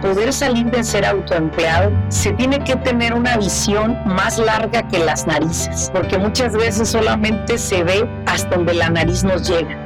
poder salir de ser autoempleado, se tiene que tener una visión más larga que las narices, porque muchas veces solamente se ve hasta donde la nariz nos llega.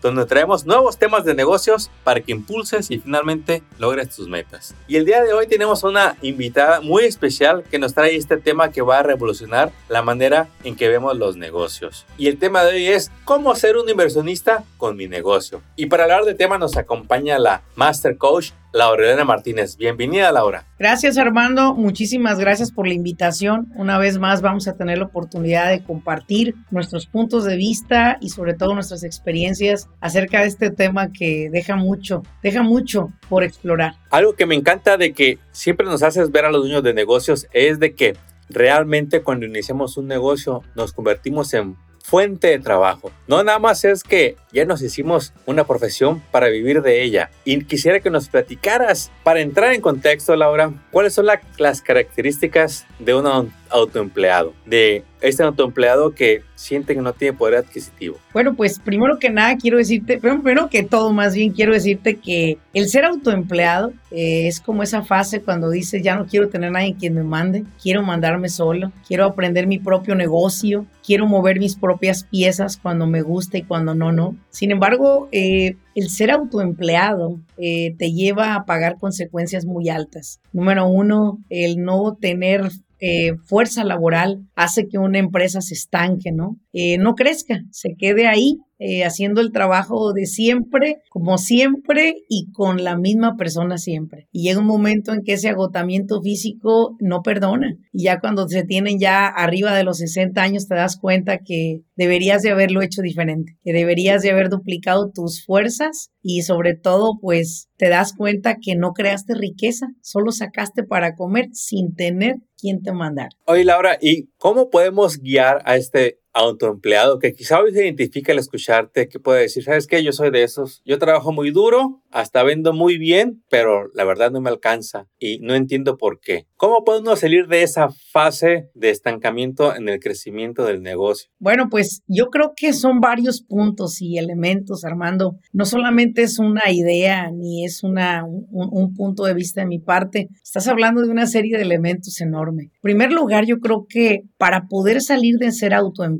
donde traemos nuevos temas de negocios para que impulses y finalmente logres tus metas. Y el día de hoy tenemos una invitada muy especial que nos trae este tema que va a revolucionar la manera en que vemos los negocios. Y el tema de hoy es cómo ser un inversionista con mi negocio. Y para hablar del tema nos acompaña la Master Coach Laura Elena Martínez. Bienvenida, Laura. Gracias, Armando. Muchísimas gracias por la invitación. Una vez más vamos a tener la oportunidad de compartir nuestros puntos de vista y sobre todo nuestras experiencias acerca de este tema que deja mucho, deja mucho por explorar. Algo que me encanta de que siempre nos haces ver a los dueños de negocios es de que realmente cuando iniciamos un negocio nos convertimos en fuente de trabajo. No nada más es que ya nos hicimos una profesión para vivir de ella. Y quisiera que nos platicaras, para entrar en contexto, Laura, cuáles son las características de un autoempleado, de este autoempleado que siente que no tiene poder adquisitivo? Bueno, pues primero que nada quiero decirte, primero que todo más bien quiero decirte que el ser autoempleado eh, es como esa fase cuando dices ya no quiero tener nadie quien me mande, quiero mandarme solo, quiero aprender mi propio negocio, quiero mover mis propias piezas cuando me gusta y cuando no, no. Sin embargo, eh, el ser autoempleado eh, te lleva a pagar consecuencias muy altas. Número uno, el no tener eh, fuerza laboral hace que una empresa se estanque, ¿no? Eh, no crezca, se quede ahí eh, haciendo el trabajo de siempre, como siempre y con la misma persona siempre. Y llega un momento en que ese agotamiento físico no perdona. Y ya cuando se tienen ya arriba de los 60 años te das cuenta que deberías de haberlo hecho diferente, que deberías de haber duplicado tus fuerzas y sobre todo pues te das cuenta que no creaste riqueza, solo sacaste para comer sin tener quien te mandar. Oye Laura, ¿y cómo podemos guiar a este autoempleado que quizá hoy se identifique al escucharte, que puede decir, ¿sabes qué? Yo soy de esos. Yo trabajo muy duro, hasta vendo muy bien, pero la verdad no me alcanza y no entiendo por qué. ¿Cómo podemos salir de esa fase de estancamiento en el crecimiento del negocio? Bueno, pues yo creo que son varios puntos y elementos, Armando. No solamente es una idea ni es una, un, un punto de vista de mi parte. Estás hablando de una serie de elementos enorme. En primer lugar, yo creo que para poder salir de ser autoempleado,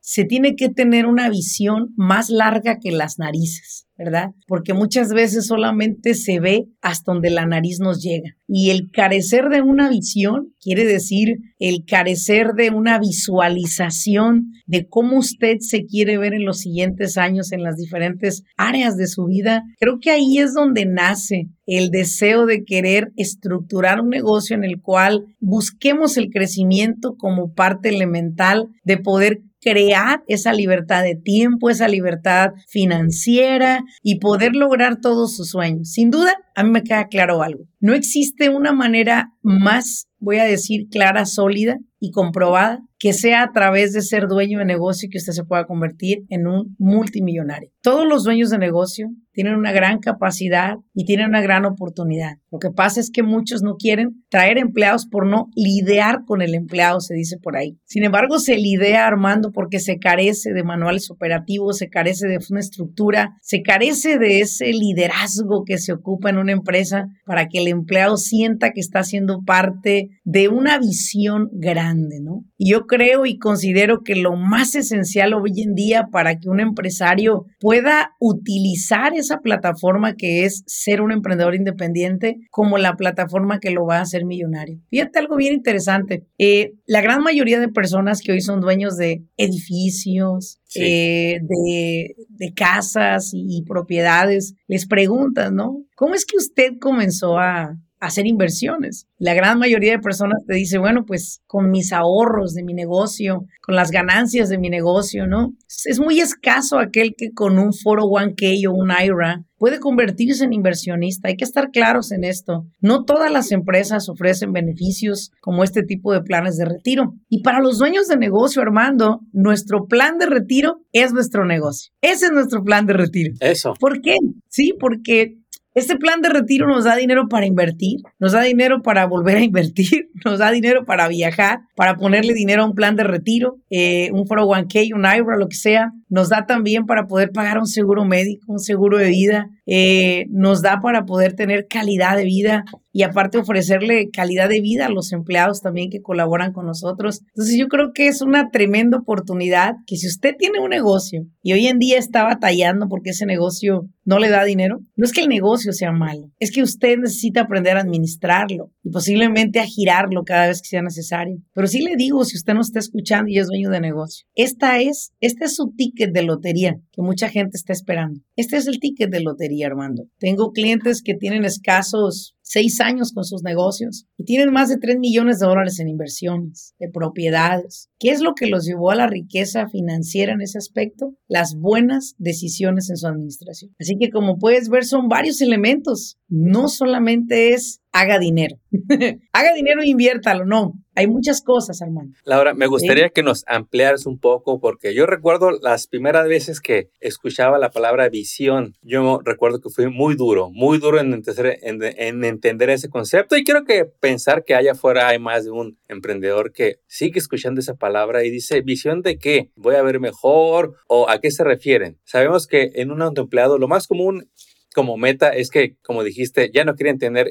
se tiene que tener una visión más larga que las narices. ¿Verdad? Porque muchas veces solamente se ve hasta donde la nariz nos llega. Y el carecer de una visión quiere decir el carecer de una visualización de cómo usted se quiere ver en los siguientes años en las diferentes áreas de su vida. Creo que ahí es donde nace el deseo de querer estructurar un negocio en el cual busquemos el crecimiento como parte elemental de poder crear esa libertad de tiempo, esa libertad financiera y poder lograr todos sus sueños. Sin duda, a mí me queda claro algo. No existe una manera más, voy a decir, clara, sólida y comprobada que sea a través de ser dueño de negocio que usted se pueda convertir en un multimillonario. Todos los dueños de negocio tienen una gran capacidad y tienen una gran oportunidad. Lo que pasa es que muchos no quieren traer empleados por no lidiar con el empleado, se dice por ahí. Sin embargo, se lidia armando porque se carece de manuales operativos, se carece de una estructura, se carece de ese liderazgo que se ocupa en una empresa para que el empleado sienta que está siendo parte de una visión grande, ¿no? Y yo creo y considero que lo más esencial hoy en día para que un empresario pueda utilizar esa plataforma que es ser un emprendedor independiente como la plataforma que lo va a hacer millonario. Fíjate algo bien interesante. Eh, la gran mayoría de personas que hoy son dueños de edificios, eh, de, de, casas y, propiedades, les preguntan, ¿no? ¿Cómo es que usted comenzó a, hacer inversiones. La gran mayoría de personas te dice, bueno, pues con mis ahorros de mi negocio, con las ganancias de mi negocio, ¿no? Es muy escaso aquel que con un 401k o un IRA puede convertirse en inversionista. Hay que estar claros en esto. No todas las empresas ofrecen beneficios como este tipo de planes de retiro. Y para los dueños de negocio, Armando, nuestro plan de retiro es nuestro negocio. Ese es nuestro plan de retiro. Eso. ¿Por qué? Sí, porque este plan de retiro nos da dinero para invertir, nos da dinero para volver a invertir, nos da dinero para viajar, para ponerle dinero a un plan de retiro, eh, un 401k, un IRA, lo que sea. Nos da también para poder pagar un seguro médico, un seguro de vida. Eh, nos da para poder tener calidad de vida y aparte ofrecerle calidad de vida a los empleados también que colaboran con nosotros. Entonces yo creo que es una tremenda oportunidad que si usted tiene un negocio y hoy en día está batallando porque ese negocio no le da dinero, no es que el negocio sea malo, es que usted necesita aprender a administrarlo y posiblemente a girarlo cada vez que sea necesario. Pero sí le digo, si usted no está escuchando y es dueño de negocio, esta es, este es su ticket de lotería que mucha gente está esperando. Este es el ticket de lotería, Armando. Tengo clientes que tienen escasos seis años con sus negocios y tienen más de 3 millones de dólares en inversiones, de propiedades. ¿Qué es lo que los llevó a la riqueza financiera en ese aspecto? Las buenas decisiones en su administración. Así que como puedes ver, son varios elementos. No solamente es haga dinero. haga dinero e inviértalo, no. Hay muchas cosas, hermano. Laura, me gustaría que nos ampliaras un poco porque yo recuerdo las primeras veces que escuchaba la palabra visión. Yo recuerdo que fui muy duro, muy duro en entender, en, entender ese concepto y quiero que pensar que allá afuera hay más de un emprendedor que sigue escuchando esa palabra y dice, ¿visión de qué? ¿Voy a ver mejor? ¿O a qué se refieren? Sabemos que en un autoempleado lo más común como meta es que, como dijiste, ya no querían tener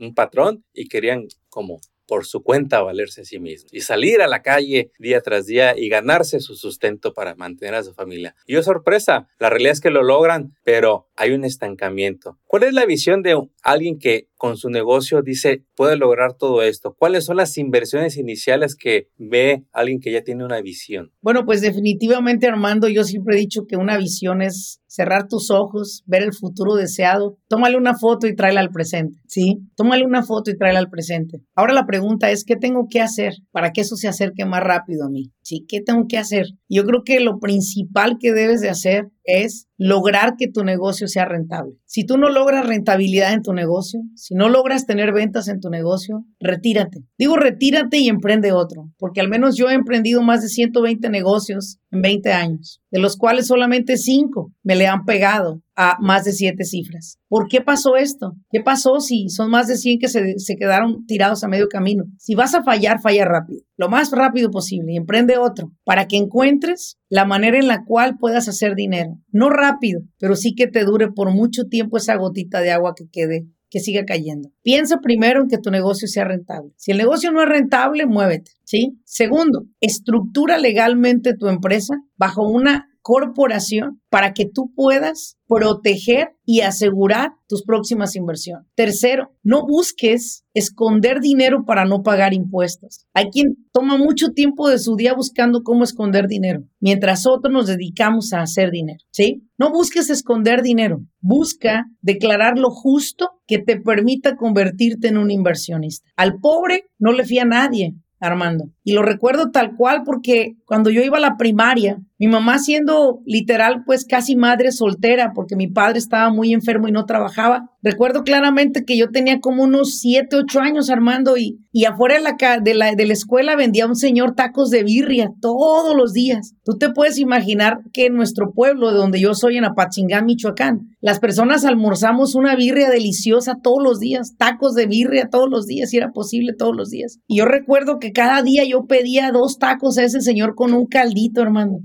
un patrón y querían como por su cuenta valerse a sí mismo y salir a la calle día tras día y ganarse su sustento para mantener a su familia. Y oh sorpresa, la realidad es que lo logran, pero hay un estancamiento. ¿Cuál es la visión de alguien que con su negocio dice puede lograr todo esto? ¿Cuáles son las inversiones iniciales que ve alguien que ya tiene una visión? Bueno, pues definitivamente Armando, yo siempre he dicho que una visión es cerrar tus ojos, ver el futuro deseado, tómale una foto y tráela al presente, ¿sí? Tómale una foto y tráela al presente. Ahora la pregunta es, ¿qué tengo que hacer para que eso se acerque más rápido a mí? ¿Sí? ¿Qué tengo que hacer? Yo creo que lo principal que debes de hacer es lograr que tu negocio sea rentable. Si tú no logras rentabilidad en tu negocio, si no logras tener ventas en tu negocio, retírate. Digo retírate y emprende otro, porque al menos yo he emprendido más de 120 negocios en 20 años, de los cuales solamente 5 me le han pegado a más de 7 cifras. ¿Por qué pasó esto? ¿Qué pasó si son más de 100 que se, se, quedaron tirados a medio camino? Si vas a fallar, falla rápido, lo más rápido posible y emprende otro para que encuentres la manera en la cual puedas hacer dinero. No rápido, pero sí que te dure por mucho tiempo esa gotita de agua que quede que siga cayendo. Piensa primero en que tu negocio sea rentable. Si el negocio no es rentable, muévete, ¿sí? Segundo, estructura legalmente tu empresa bajo una corporación para que tú puedas proteger y asegurar tus próximas inversiones. Tercero, no busques esconder dinero para no pagar impuestos. Hay quien toma mucho tiempo de su día buscando cómo esconder dinero, mientras otros nos dedicamos a hacer dinero, ¿sí? No busques esconder dinero, busca declarar lo justo que te permita convertirte en un inversionista. Al pobre no le fía a nadie, Armando. Y lo recuerdo tal cual porque cuando yo iba a la primaria, mi mamá siendo literal pues casi madre soltera porque mi padre estaba muy enfermo y no trabajaba, recuerdo claramente que yo tenía como unos 7, 8 años Armando y, y afuera de la, de, la, de la escuela vendía un señor tacos de birria todos los días. Tú te puedes imaginar que en nuestro pueblo, de donde yo soy, en Apachingán, Michoacán, las personas almorzamos una birria deliciosa todos los días, tacos de birria todos los días, si era posible todos los días. Y yo recuerdo que cada día yo pedía dos tacos a ese señor con un caldito, hermano.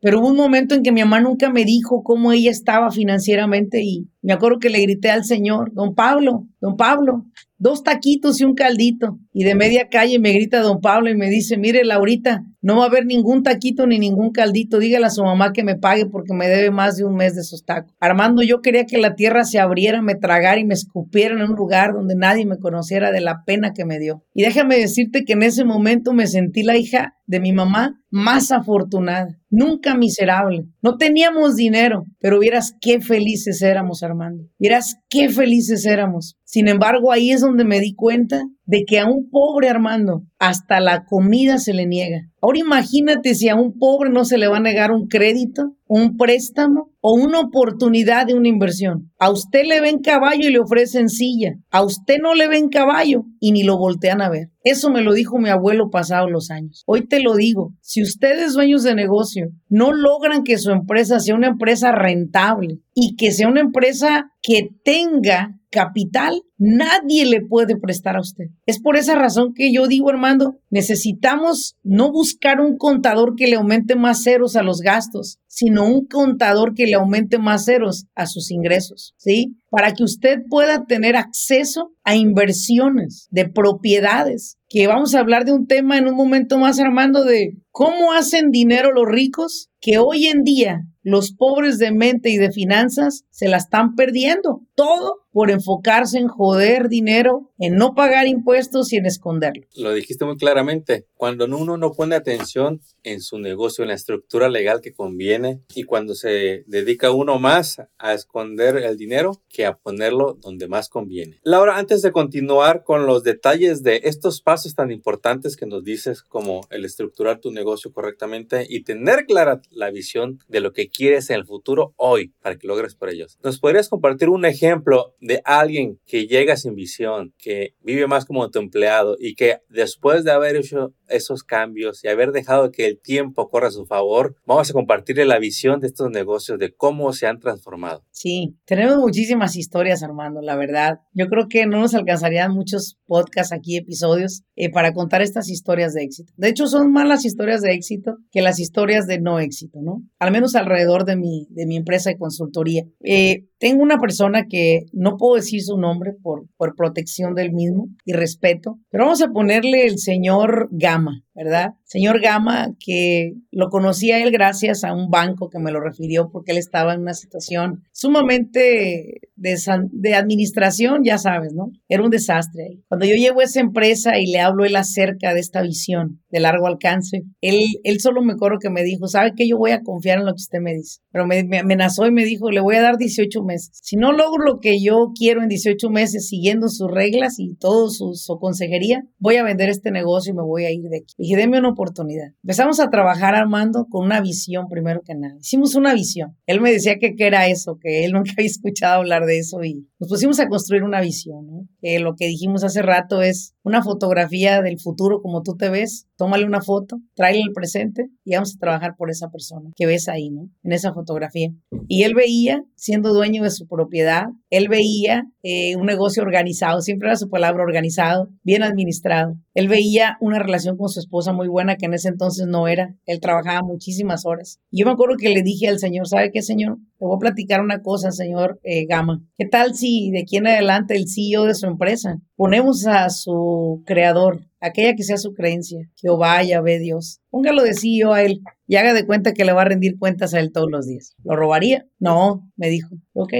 Pero hubo un momento en que mi mamá nunca me dijo cómo ella estaba financieramente y me acuerdo que le grité al señor, don Pablo, don Pablo, dos taquitos y un caldito. Y de media calle me grita don Pablo y me dice, mire Laurita, no va a haber ningún taquito ni ningún caldito. Dígale a su mamá que me pague porque me debe más de un mes de esos tacos. Armando, yo quería que la tierra se abriera, me tragara y me escupiera en un lugar donde nadie me conociera de la pena que me dio. Y déjame decirte que en ese momento me sentí la hija de mi mamá más afortunada, nunca miserable. No teníamos dinero, pero vieras qué felices éramos, Armando. Miras qué felices éramos. Sin embargo, ahí es donde me di cuenta de que a un pobre Armando hasta la comida se le niega. Ahora imagínate si a un pobre no se le va a negar un crédito, un préstamo o una oportunidad de una inversión. A usted le ven caballo y le ofrecen silla. A usted no le ven caballo y ni lo voltean a ver. Eso me lo dijo mi abuelo pasado los años. Hoy te lo digo, si ustedes dueños de negocio no logran que su empresa sea una empresa rentable y que sea una empresa que tenga capital, nadie le puede prestar a usted. Es por esa razón que yo digo, Armando, necesitamos no buscar un contador que le aumente más ceros a los gastos, sino un contador que le aumente más ceros a sus ingresos, ¿sí? Para que usted pueda tener acceso a inversiones de propiedades, que vamos a hablar de un tema en un momento más, Armando, de cómo hacen dinero los ricos, que hoy en día los pobres de mente y de finanzas se la están perdiendo. Todo por enfocarse en joder dinero, en no pagar impuestos y en esconderlo. Lo dijiste muy claramente. Cuando uno no pone atención en su negocio, en la estructura legal que conviene, y cuando se dedica uno más a esconder el dinero que a ponerlo donde más conviene. Laura, antes de continuar con los detalles de estos pasos tan importantes que nos dices, como el estructurar tu negocio correctamente y tener clara la visión de lo que quieres en el futuro hoy para que logres por ellos, ¿nos podrías compartir un ejemplo de alguien que llega sin visión, que vive más como tu empleado y que después de haber hecho esos cambios y haber dejado que el tiempo corra a su favor, vamos a compartirle la visión de estos negocios, de cómo se han transformado. Sí, tenemos muchísimas historias, Armando, la verdad. Yo creo que no nos alcanzarían muchos podcasts aquí, episodios, eh, para contar estas historias de éxito. De hecho, son más las historias de éxito que las historias de no éxito, ¿no? Al menos alrededor de mi, de mi empresa de consultoría. Eh, tengo una persona que no puedo decir su nombre por, por protección del mismo y respeto, pero vamos a ponerle el señor Gama, ¿verdad? Señor Gama, que lo conocí a él gracias a un banco que me lo refirió porque él estaba en una situación sumamente de, de administración, ya sabes, ¿no? Era un desastre. Cuando yo llego a esa empresa y le hablo él acerca de esta visión de largo alcance, él, él solo me acuerdo que me dijo, ¿sabe qué? Yo voy a confiar en lo que usted me dice. Pero me, me amenazó y me dijo, le voy a dar 18 meses. Si no logro lo que yo quiero en 18 meses siguiendo sus reglas y todo su, su consejería, voy a vender este negocio y me voy a ir de aquí. Dije, deme una oportunidad. Empezamos a trabajar, Armando, con una visión primero que nada. Hicimos una visión. Él me decía que qué era eso, que él nunca había escuchado hablar de eso y nos pusimos a construir una visión. ¿no? Que lo que dijimos hace rato es una fotografía del futuro como tú te ves, tómale una foto, tráele el presente y vamos a trabajar por esa persona que ves ahí, ¿no? En esa fotografía. Y él veía, siendo dueño de su propiedad, él veía eh, un negocio organizado, siempre era su palabra organizado, bien administrado. Él veía una relación con su esposa muy buena que en ese entonces no era. Él trabajaba muchísimas horas. Yo me acuerdo que le dije al Señor, ¿sabe qué, Señor? Te voy a platicar una cosa, señor eh, Gama. ¿Qué tal si de aquí en adelante el CEO de su empresa ponemos a su creador, aquella que sea su creencia, Jehová, ve Dios? Póngalo de CEO a él y haga de cuenta que le va a rendir cuentas a él todos los días. ¿Lo robaría? No, me dijo. Ok,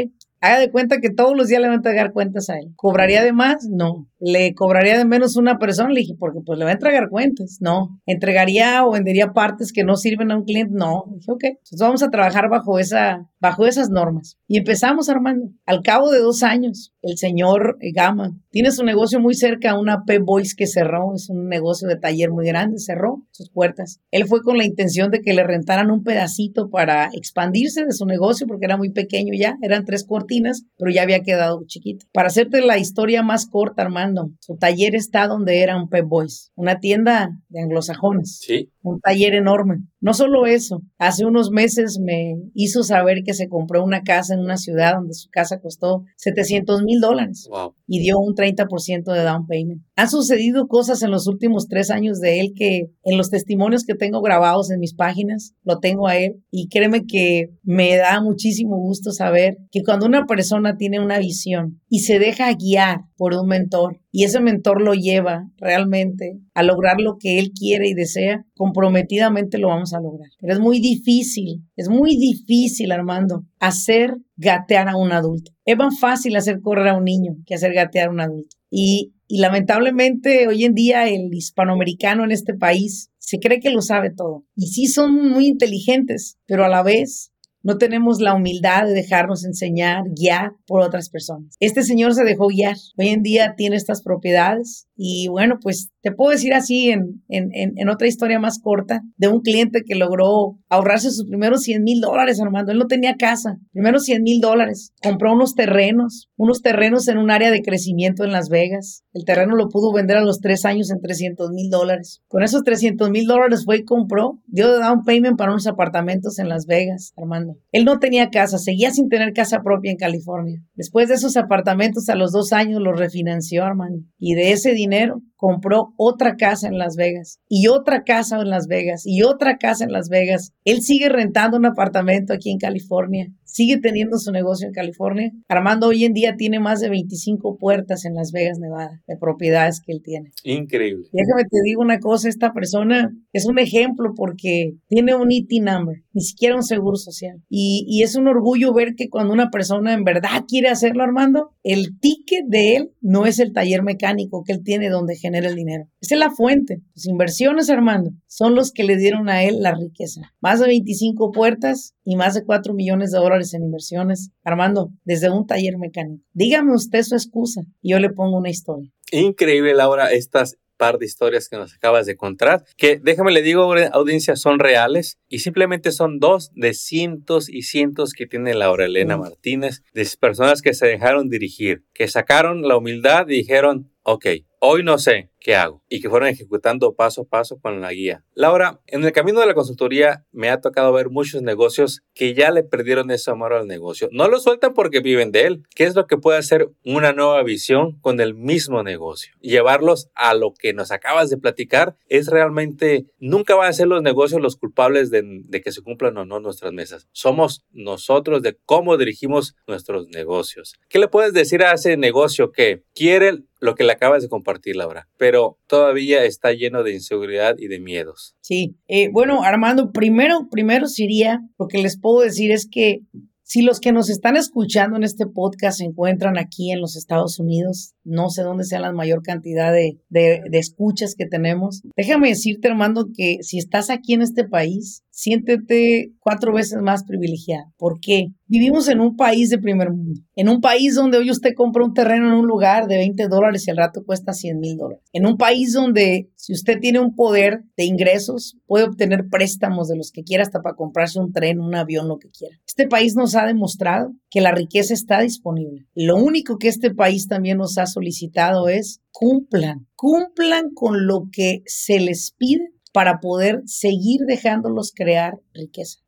haga de cuenta que todos los días le van a entregar cuentas a él. ¿Cobraría de más? No. ¿Le cobraría de menos una persona? Le dije, porque pues le va a entregar cuentas. No. ¿Entregaría o vendería partes que no sirven a un cliente? No. dije, ok. Entonces vamos a trabajar bajo, esa, bajo esas normas. Y empezamos, Armando. Al cabo de dos años, el señor Gama tiene su negocio muy cerca a una P-Boys que cerró. Es un negocio de taller muy grande. Cerró sus puertas. Él fue con la intención de que le rentaran un pedacito para expandirse de su negocio porque era muy pequeño ya. Eran tres cortinas pero ya había quedado chiquito. Para hacerte la historia más corta, Armando, su taller está donde era un Pep Boys, una tienda de anglosajones. Sí. Un taller enorme. No solo eso, hace unos meses me hizo saber que se compró una casa en una ciudad donde su casa costó 700 mil dólares y dio un 30% de down payment. Han sucedido cosas en los últimos tres años de él que en los testimonios que tengo grabados en mis páginas, lo tengo a él y créeme que me da muchísimo gusto saber que cuando una persona tiene una visión y se deja guiar por un mentor y ese mentor lo lleva realmente a lograr lo que él quiere y desea, comprometidamente lo vamos a lograr. Pero es muy difícil, es muy difícil, Armando, hacer gatear a un adulto. Es más fácil hacer correr a un niño que hacer gatear a un adulto. Y, y lamentablemente hoy en día el hispanoamericano en este país se cree que lo sabe todo. Y sí son muy inteligentes, pero a la vez no tenemos la humildad de dejarnos enseñar, guiar por otras personas. Este señor se dejó guiar. Hoy en día tiene estas propiedades y bueno, pues te puedo decir así en, en, en, otra historia más corta de un cliente que logró ahorrarse sus primeros 100 mil dólares, Armando. Él no tenía casa, primeros 100 mil dólares. Compró unos terrenos, unos terrenos en un área de crecimiento en Las Vegas. El terreno lo pudo vender a los tres años en 300 mil dólares. Con esos 300 mil dólares fue y compró, dio down payment para unos apartamentos en Las Vegas, Armando. Él no tenía casa, seguía sin tener casa propia en California. Después de esos apartamentos, a los dos años los refinanció, Armando. Y de ese dinero dinero compró otra casa en Las Vegas y otra casa en Las Vegas y otra casa en Las Vegas. Él sigue rentando un apartamento aquí en California sigue teniendo su negocio en California. Armando hoy en día tiene más de 25 puertas en Las Vegas, Nevada, de propiedades que él tiene. Increíble. Déjame te digo una cosa, esta persona es un ejemplo porque tiene un IT e number, ni siquiera un seguro social. Y, y es un orgullo ver que cuando una persona en verdad quiere hacerlo, Armando, el ticket de él no es el taller mecánico que él tiene donde genera el dinero. Esa es la fuente. Sus inversiones, Armando, son los que le dieron a él la riqueza. Más de 25 puertas y más de 4 millones de dólares en inversiones. Armando, desde un taller mecánico. Dígame usted su excusa y yo le pongo una historia. Increíble, Laura, estas par de historias que nos acabas de contar, que déjame le digo, audiencia, son reales y simplemente son dos de cientos y cientos que tiene Laura Elena Martínez, de personas que se dejaron dirigir, que sacaron la humildad y dijeron, ok, hoy no sé qué hago y que fueron ejecutando paso a paso con la guía. Laura, en el camino de la consultoría me ha tocado ver muchos negocios que ya le perdieron ese amor al negocio. No lo sueltan porque viven de él. ¿Qué es lo que puede hacer una nueva visión con el mismo negocio? Llevarlos a lo que nos acabas de platicar es realmente, nunca van a ser los negocios los culpables de, de que se cumplan o no nuestras mesas. Somos nosotros de cómo dirigimos nuestros negocios. ¿Qué le puedes decir a ese negocio que quiere lo que le acabas de compartir, Laura, pero todavía está lleno de inseguridad y de miedos. Sí, eh, bueno, Armando, primero, primero sería, lo que les puedo decir es que si los que nos están escuchando en este podcast se encuentran aquí en los Estados Unidos, no sé dónde sea la mayor cantidad de, de, de, escuchas que tenemos, déjame decirte, Armando, que si estás aquí en este país, siéntete cuatro veces más privilegiado. ¿Por qué? Vivimos en un país de primer mundo, en un país donde hoy usted compra un terreno en un lugar de 20 dólares y al rato cuesta 100 mil dólares. En un país donde si usted tiene un poder de ingresos, puede obtener préstamos de los que quiera hasta para comprarse un tren, un avión, lo que quiera. Este país nos ha demostrado que la riqueza está disponible. Lo único que este país también nos ha solicitado es cumplan, cumplan con lo que se les pide para poder seguir dejándolos crear riqueza.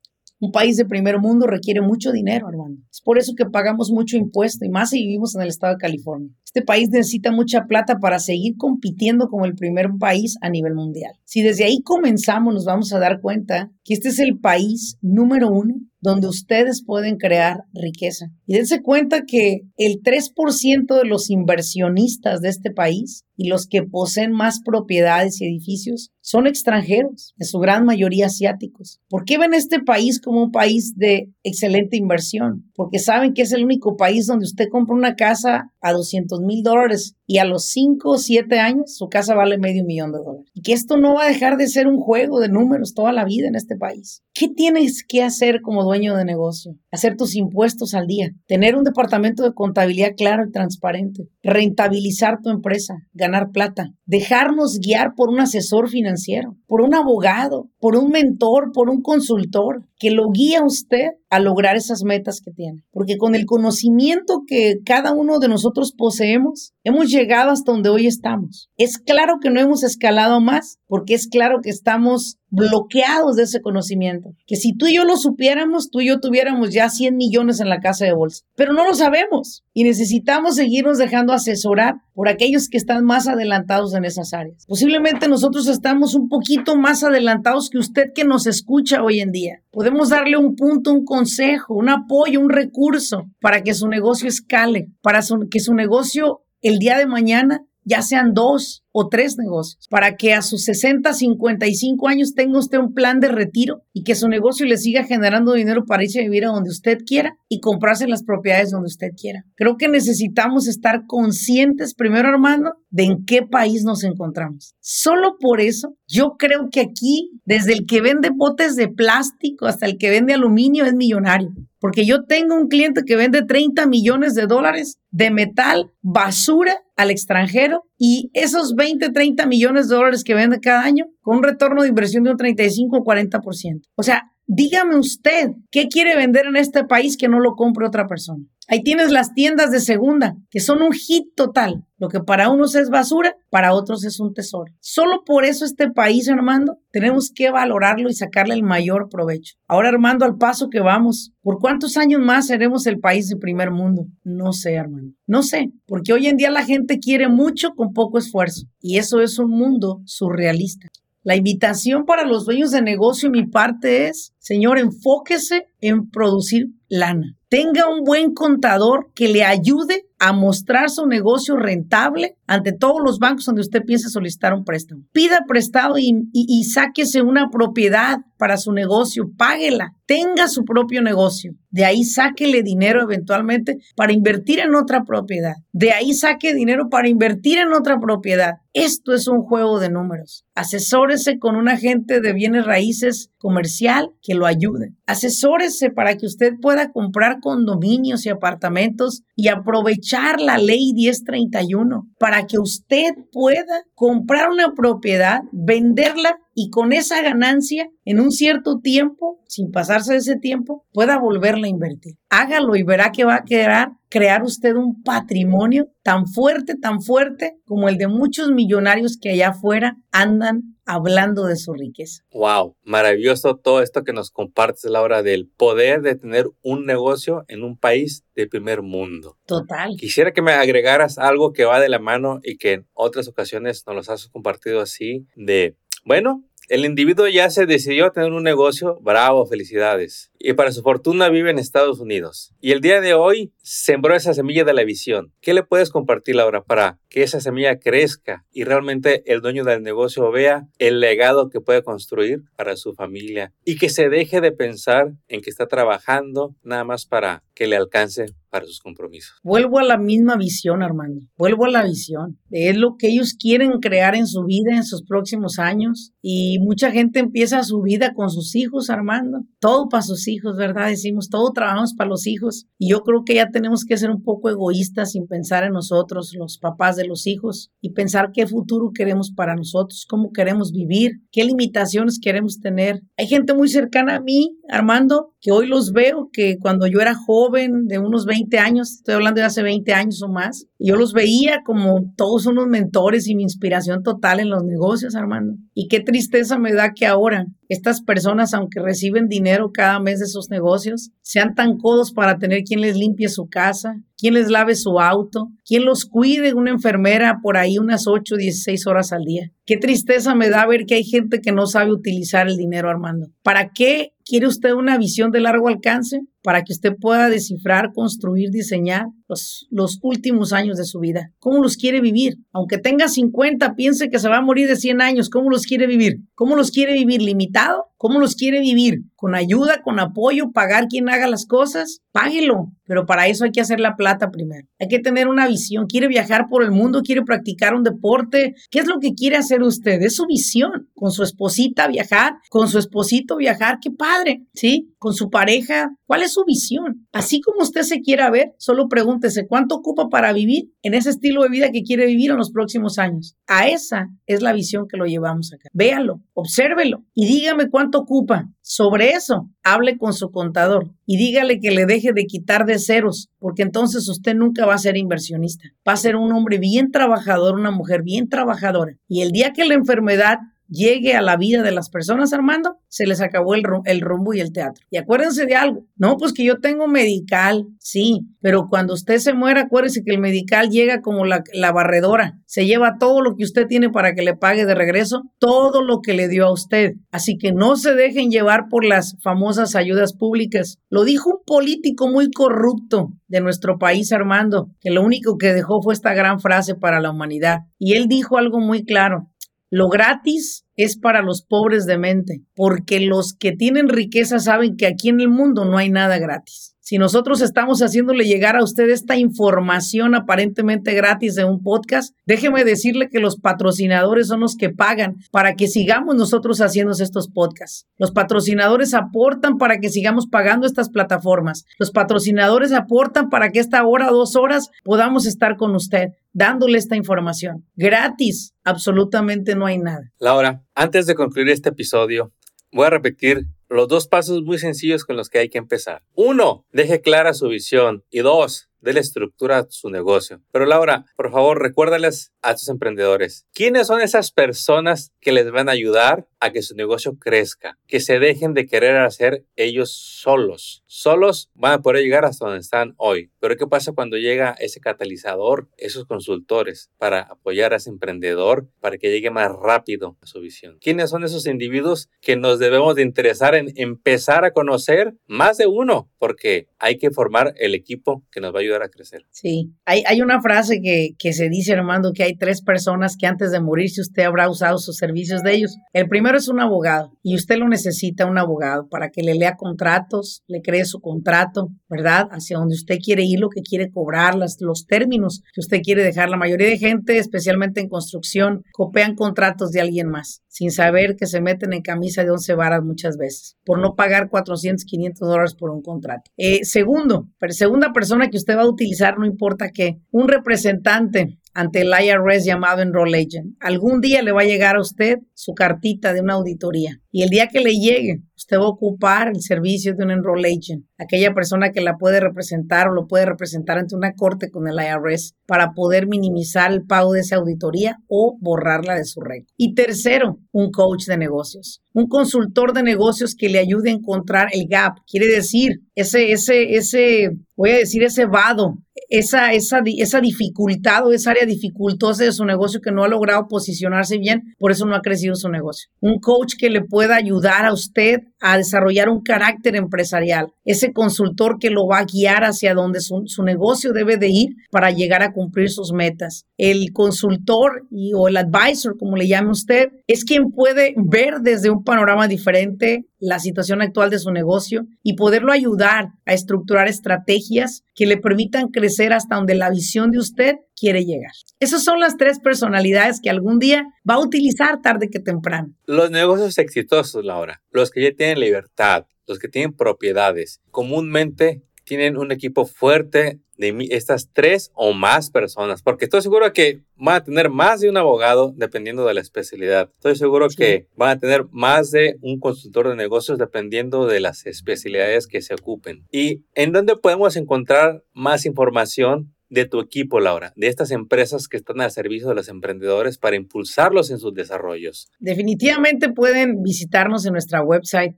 Un país de primer mundo requiere mucho dinero, hermano. Es por eso que pagamos mucho impuesto y más si vivimos en el estado de California. Este país necesita mucha plata para seguir compitiendo como el primer país a nivel mundial. Si desde ahí comenzamos, nos vamos a dar cuenta que este es el país número uno donde ustedes pueden crear riqueza. Y dense cuenta que el 3% de los inversionistas de este país y los que poseen más propiedades y edificios son extranjeros, en su gran mayoría asiáticos. ¿Por qué ven este país como un país de excelente inversión? Porque saben que es el único país donde usted compra una casa a 200 mil dólares y a los 5 o 7 años su casa vale medio millón de dólares. Y que esto no va a dejar de ser un juego de números toda la vida en este país. ¿Qué tienes que hacer como dueño de negocio? Hacer tus impuestos al día, tener un departamento de contabilidad claro y transparente, rentabilizar tu empresa, ganar plata, dejarnos guiar por un asesor financiero, por un abogado, por un mentor, por un consultor que lo guía a usted a lograr esas metas que tiene. Porque con el conocimiento que cada uno de nosotros poseemos, hemos llegado hasta donde hoy estamos. Es claro que no hemos escalado más, porque es claro que estamos bloqueados de ese conocimiento. Que si tú y yo lo supiéramos, tú y yo tuviéramos ya 100 millones en la casa de bolsa. Pero no lo sabemos y necesitamos seguirnos dejando asesorar por aquellos que están más adelantados en esas áreas. Posiblemente nosotros estamos un poquito más adelantados que usted que nos escucha hoy en día. Podemos darle un punto, un consejo, un apoyo, un recurso para que su negocio escale, para que su negocio el día de mañana ya sean dos o tres negocios, para que a sus 60, 55 años tenga usted un plan de retiro y que su negocio le siga generando dinero para irse a vivir a donde usted quiera y comprarse las propiedades donde usted quiera. Creo que necesitamos estar conscientes, primero Armando, de en qué país nos encontramos. Solo por eso, yo creo que aquí, desde el que vende botes de plástico hasta el que vende aluminio, es millonario. Porque yo tengo un cliente que vende 30 millones de dólares de metal, basura al extranjero y esos 20, 30 millones de dólares que vende cada año con un retorno de inversión de un 35 o 40%. O sea, dígame usted, ¿qué quiere vender en este país que no lo compre otra persona? Ahí tienes las tiendas de segunda, que son un hit total. Lo que para unos es basura, para otros es un tesoro. Solo por eso este país, Armando, tenemos que valorarlo y sacarle el mayor provecho. Ahora, Armando, al paso que vamos, ¿por cuántos años más seremos el país de primer mundo? No sé, Armando. No sé, porque hoy en día la gente quiere mucho con poco esfuerzo. Y eso es un mundo surrealista. La invitación para los dueños de negocio, mi parte es, señor, enfóquese en producir lana tenga un buen contador que le ayude a mostrar su negocio rentable ante todos los bancos donde usted piense solicitar un préstamo. Pida prestado y, y, sáquese una propiedad para su negocio, páguela, tenga su propio negocio. De ahí sáquele dinero eventualmente para invertir en otra propiedad. De ahí saque dinero para invertir en otra propiedad. Esto es un juego de números. Asesórese con un agente de bienes raíces comercial que lo ayude. Asesórese para que usted pueda comprar condominios y apartamentos y aprovechar la ley 1031 para que usted pueda comprar una propiedad, venderla y con esa ganancia en un cierto tiempo, sin pasarse ese tiempo, pueda volverla a invertir. Hágalo y verá que va a quedar crear usted un patrimonio tan fuerte, tan fuerte como el de muchos millonarios que allá afuera andan hablando de su riqueza. Wow, maravilloso todo esto que nos compartes, Laura, del poder de tener un negocio en un país de primer mundo. Total. Quisiera que me agregaras algo que va de la mano y que en otras ocasiones nos los has compartido así, de, bueno, el individuo ya se decidió a tener un negocio, bravo, felicidades. Y para su fortuna vive en Estados Unidos. Y el día de hoy sembró esa semilla de la visión. ¿Qué le puedes compartir ahora para que esa semilla crezca y realmente el dueño del negocio vea el legado que puede construir para su familia y que se deje de pensar en que está trabajando nada más para que le alcance para sus compromisos. Vuelvo a la misma visión, Armando. Vuelvo a la visión. Es lo que ellos quieren crear en su vida en sus próximos años. Y mucha gente empieza su vida con sus hijos, Armando. Todo para sus hijos, ¿verdad? Decimos, todo trabajamos para los hijos. Y yo creo que ya tenemos que ser un poco egoístas sin pensar en nosotros, los papás de los hijos, y pensar qué futuro queremos para nosotros, cómo queremos vivir, qué limitaciones queremos tener. Hay gente muy cercana a mí, Armando, que hoy los veo, que cuando yo era joven, de unos 20 años, estoy hablando de hace 20 años o más, yo los veía como todos unos mentores y mi inspiración total en los negocios, Armando. Y qué tristeza me da que ahora estas personas, aunque reciben dinero cada mes de sus negocios, sean tan codos para tener quien les limpie su casa, quien les lave su auto, quien los cuide, una enfermera por ahí unas 8 o 16 horas al día. Qué tristeza me da ver que hay gente que no sabe utilizar el dinero, Armando. ¿Para qué quiere usted una visión de largo alcance? Para que usted pueda descifrar, construir, diseñar los, últimos años de su vida. ¿Cómo los quiere vivir? Aunque tenga 50, piense que se va a morir de 100 años. ¿Cómo los quiere vivir? ¿Cómo los quiere vivir? ¿Limitado? ¿Cómo los quiere vivir? ¿Con ayuda, con apoyo, pagar quien haga las cosas? Páguelo. Pero para eso hay que hacer la plata primero. Hay que tener una visión. ¿Quiere viajar por el mundo? ¿Quiere practicar un deporte? ¿Qué es lo que quiere hacer usted? Es su visión. Con su esposita viajar, con su esposito viajar. ¡Qué padre! ¿Sí? Con su pareja. ¿Cuál es su visión? Así como usted se quiera ver, solo pregúntese cuánto ocupa para vivir en ese estilo de vida que quiere vivir en los próximos años. A esa es la visión que lo llevamos acá. Véalo, obsérvelo y dígame cuánto ocupa. Sobre eso, hable con su contador y dígale que le deje de quitar de ceros, porque entonces usted nunca va a ser inversionista. Va a ser un hombre bien trabajador, una mujer bien trabajadora. Y el día que la enfermedad llegue a la vida de las personas, Armando, se les acabó el, el rumbo y el teatro. Y acuérdense de algo, no, pues que yo tengo medical, sí, pero cuando usted se muera, acuérdese que el medical llega como la, la barredora, se lleva todo lo que usted tiene para que le pague de regreso, todo lo que le dio a usted. Así que no se dejen llevar por las famosas ayudas públicas. Lo dijo un político muy corrupto de nuestro país, Armando, que lo único que dejó fue esta gran frase para la humanidad. Y él dijo algo muy claro. Lo gratis es para los pobres de mente, porque los que tienen riqueza saben que aquí en el mundo no hay nada gratis. Si nosotros estamos haciéndole llegar a usted esta información aparentemente gratis de un podcast, déjeme decirle que los patrocinadores son los que pagan para que sigamos nosotros haciendo estos podcasts. Los patrocinadores aportan para que sigamos pagando estas plataformas. Los patrocinadores aportan para que esta hora, dos horas, podamos estar con usted dándole esta información. Gratis, absolutamente no hay nada. Laura, antes de concluir este episodio, voy a repetir los dos pasos muy sencillos con los que hay que empezar. Uno, deje clara su visión. Y dos, la estructura a su negocio. Pero Laura, por favor, recuérdales a tus emprendedores, ¿quiénes son esas personas que les van a ayudar a que su negocio crezca? Que se dejen de querer hacer ellos solos. Solos van a poder llegar hasta donde están hoy. Pero ¿qué pasa cuando llega ese catalizador, esos consultores para apoyar a ese emprendedor para que llegue más rápido a su visión? ¿Quiénes son esos individuos que nos debemos de interesar en empezar a conocer más de uno? Porque hay que formar el equipo que nos va a ayudar a crecer. Sí, hay, hay una frase que, que se dice, Armando, que hay tres personas que antes de morirse usted habrá usado sus servicios de ellos. El primero es un abogado y usted lo necesita, un abogado, para que le lea contratos, le cree su contrato, ¿verdad? Hacia donde usted quiere ir, lo que quiere cobrar, los términos que usted quiere dejar. La mayoría de gente, especialmente en construcción, copian contratos de alguien más sin saber que se meten en camisa de once varas muchas veces, por no pagar 400, 500 dólares por un contrato. Eh, segundo, segunda persona que usted va a utilizar, no importa qué, un representante ante el IRS llamado Enroll Agent. Algún día le va a llegar a usted su cartita de una auditoría y el día que le llegue, usted va a ocupar el servicio de un Enroll Agent, aquella persona que la puede representar o lo puede representar ante una corte con el IRS para poder minimizar el pago de esa auditoría o borrarla de su récord. Y tercero, un coach de negocios, un consultor de negocios que le ayude a encontrar el gap, quiere decir ese, ese, ese, voy a decir ese vado esa, esa, esa dificultad o esa área dificultosa de su negocio que no ha logrado posicionarse bien, por eso no ha crecido su negocio. Un coach que le pueda ayudar a usted a desarrollar un carácter empresarial, ese consultor que lo va a guiar hacia donde su, negocio debe de ir para llegar a cumplir sus metas. El consultor y, o el advisor, como le llame usted, es quien puede ver desde un panorama diferente la situación actual de su negocio y poderlo ayudar a estructurar estrategias que le permitan crecer hasta donde la visión de usted quiere llegar. Esas son las tres personalidades que algún día va a utilizar tarde que temprano. Los negocios exitosos, Laura, los que ya tienen libertad, los que tienen propiedades, comúnmente tienen un equipo fuerte de estas tres o más personas, porque estoy seguro que van a tener más de un abogado dependiendo de la especialidad. Estoy seguro que van a tener más de un consultor de negocios dependiendo de las especialidades que se ocupen. ¿Y en dónde podemos encontrar más información de tu equipo, Laura, de estas empresas que están al servicio de los emprendedores para impulsarlos en sus desarrollos? Definitivamente pueden visitarnos en nuestra website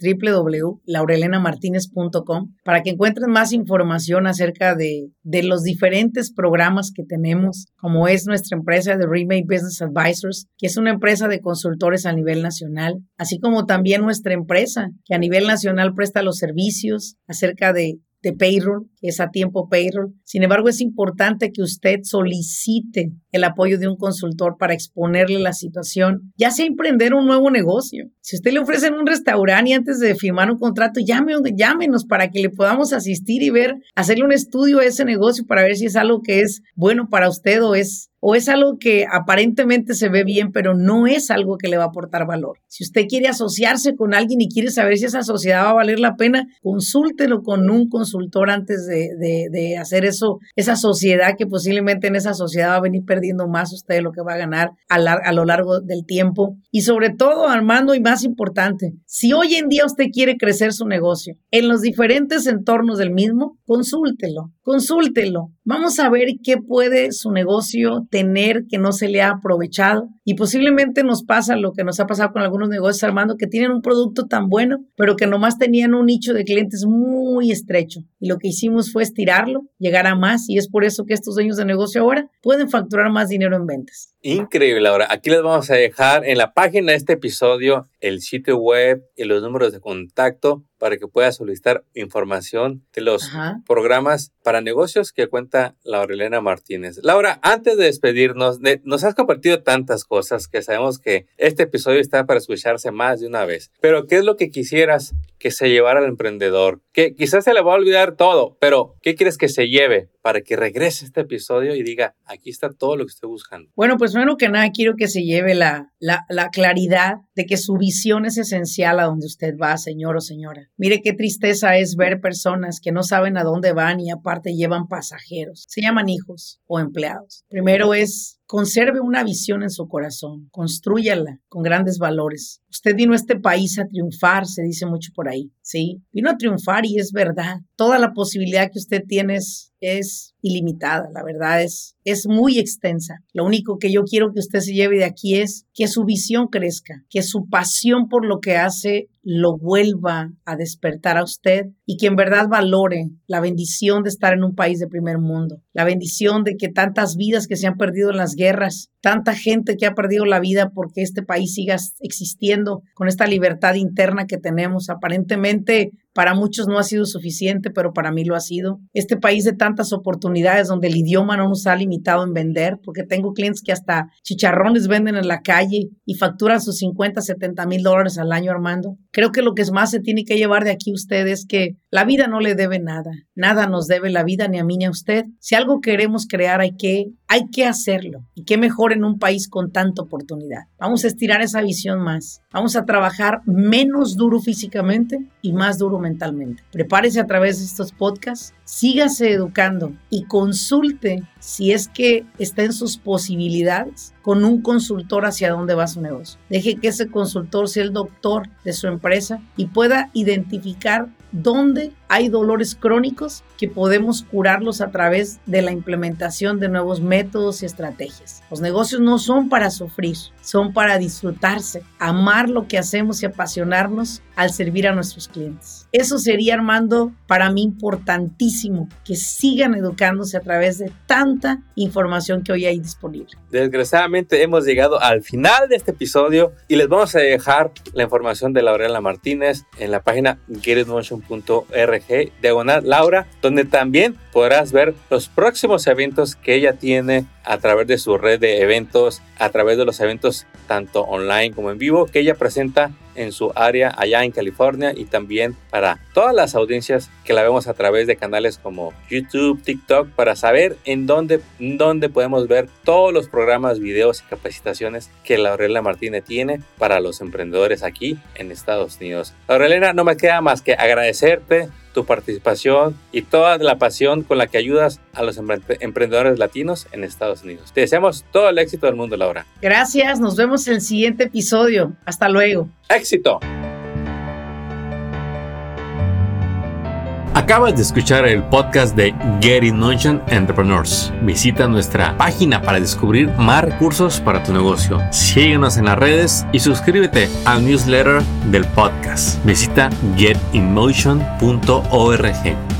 www.laurelenamartinez.com para que encuentren más información acerca de, de, los diferentes programas que tenemos, como es nuestra empresa de Remake Business Advisors, que es una empresa de consultores a nivel nacional, así como también nuestra empresa que a nivel nacional presta los servicios acerca de de payroll, que es a tiempo payroll. Sin embargo, es importante que usted solicite el apoyo de un consultor para exponerle la situación, ya sea emprender un nuevo negocio. Si usted le ofrecen un restaurante y antes de firmar un contrato, llame, llámenos para que le podamos asistir y ver, hacerle un estudio a ese negocio para ver si es algo que es bueno para usted o es o es algo que aparentemente se ve bien, pero no es algo que le va a aportar valor. Si usted quiere asociarse con alguien y quiere saber si esa sociedad va a valer la pena, consúltelo con un consultor antes de, hacer eso, esa sociedad que posiblemente en esa sociedad va a venir perdiendo más usted de lo que va a ganar a, a lo largo del tiempo. Y sobre todo, Armando, y más importante, si hoy en día usted quiere crecer su negocio en los diferentes entornos del mismo, consúltelo, consúltelo Vamos a ver qué puede su negocio tener que no se le ha aprovechado y posiblemente nos pasa lo que nos ha pasado con algunos negocios, Armando, que tienen un producto tan bueno, pero que nomás tenían un nicho de clientes muy estrecho. Y lo que hicimos fue estirarlo, llegar a más y es por eso que estos dueños de negocio ahora pueden facturar más dinero en ventas. Increíble, Laura. Aquí les vamos a dejar en la página de este episodio el sitio web y los números de contacto para que puedas solicitar información de los programas para negocios que cuenta Laura Elena Martínez. Laura, antes de despedirnos, nos has compartido tantas cosas que sabemos que este episodio está para escucharse más de una vez. Pero, ¿qué es lo que quisieras que se llevara al emprendedor? Que quizás se le va a olvidar todo, pero ¿qué quieres que se lleve para que regrese este episodio y diga, aquí está todo lo que estoy buscando? Bueno, pues primero que nada quiero que se lleve la, la, la claridad de que su visión es esencial a donde usted va, señor o señora. Mire qué tristeza es ver personas que no saben a dónde van y aparte llevan pasajeros. Se llaman hijos o empleados. Primero es Conserve una visión en su corazón, construyala con grandes valores. Usted vino a este país a triunfar, se dice mucho por ahí, ¿sí? Vino a triunfar y es verdad. Toda la posibilidad que usted tiene es, es ilimitada, la verdad es, es muy extensa. Lo único que yo quiero que usted se lleve de aquí es que su visión crezca, que su pasión por lo que hace lo vuelva a despertar a usted y que en verdad valore la bendición de estar en un país de primer mundo, la bendición de que tantas vidas que se han perdido en las guerras, tanta gente que ha perdido la vida porque este país siga existiendo con esta libertad interna que tenemos. Aparentemente para muchos no ha sido suficiente, pero para mí lo ha sido. Este país de tantas oportunidades donde el idioma no nos ha limitado en vender, porque tengo clientes que hasta chicharrones venden en la calle y facturan sus 50, 70 mil dólares al año, Armando. Creo que lo que más se tiene que llevar de aquí usted es que la vida no le debe nada. Nada nos debe la vida, ni a mí ni a usted. Si algo queremos crear, hay que, hay que hacerlo. Y qué mejor en un país con tanta oportunidad. Vamos a estirar esa visión más. Vamos a trabajar menos duro físicamente y más duro mentalmente. Prepárese a través de estos podcasts, sígase educando y consulte si es que está en sus posibilidades con un consultor hacia dónde va su negocio. Deje que ese consultor sea el doctor de su empresa y pueda identificar dónde hay dolores crónicos que podemos curarlos a través de la implementación de nuevos métodos y estrategias. Los negocios no son para sufrir, son para disfrutarse, amar lo que hacemos y apasionarnos al servir a nuestros clientes. Eso sería, Armando, para mí importantísimo, que sigan educándose a través de tanta información que hoy hay disponible. Desgraciadamente hemos llegado al final de este episodio y les vamos a dejar la información de Laurela Martínez en la página getitmotion.org diagonal Laura, donde también podrás ver los próximos eventos que ella tiene a través de su red de eventos, a través de los eventos tanto online como en vivo que ella presenta en su área allá en California y también para todas las audiencias que la vemos a través de canales como YouTube, TikTok, para saber en dónde, dónde podemos ver todos los programas, videos y capacitaciones que Laurelena Martínez tiene para los emprendedores aquí en Estados Unidos. Laurelena, no me queda más que agradecerte tu participación y toda la pasión con la que ayudas a los emprendedores latinos en Estados Unidos. Te deseamos todo el éxito del mundo, Laura. Gracias, nos vemos en el siguiente episodio. Hasta luego. Éxito. Acabas de escuchar el podcast de Get in Motion Entrepreneurs. Visita nuestra página para descubrir más recursos para tu negocio. Síguenos en las redes y suscríbete al newsletter del podcast. Visita getinmotion.org.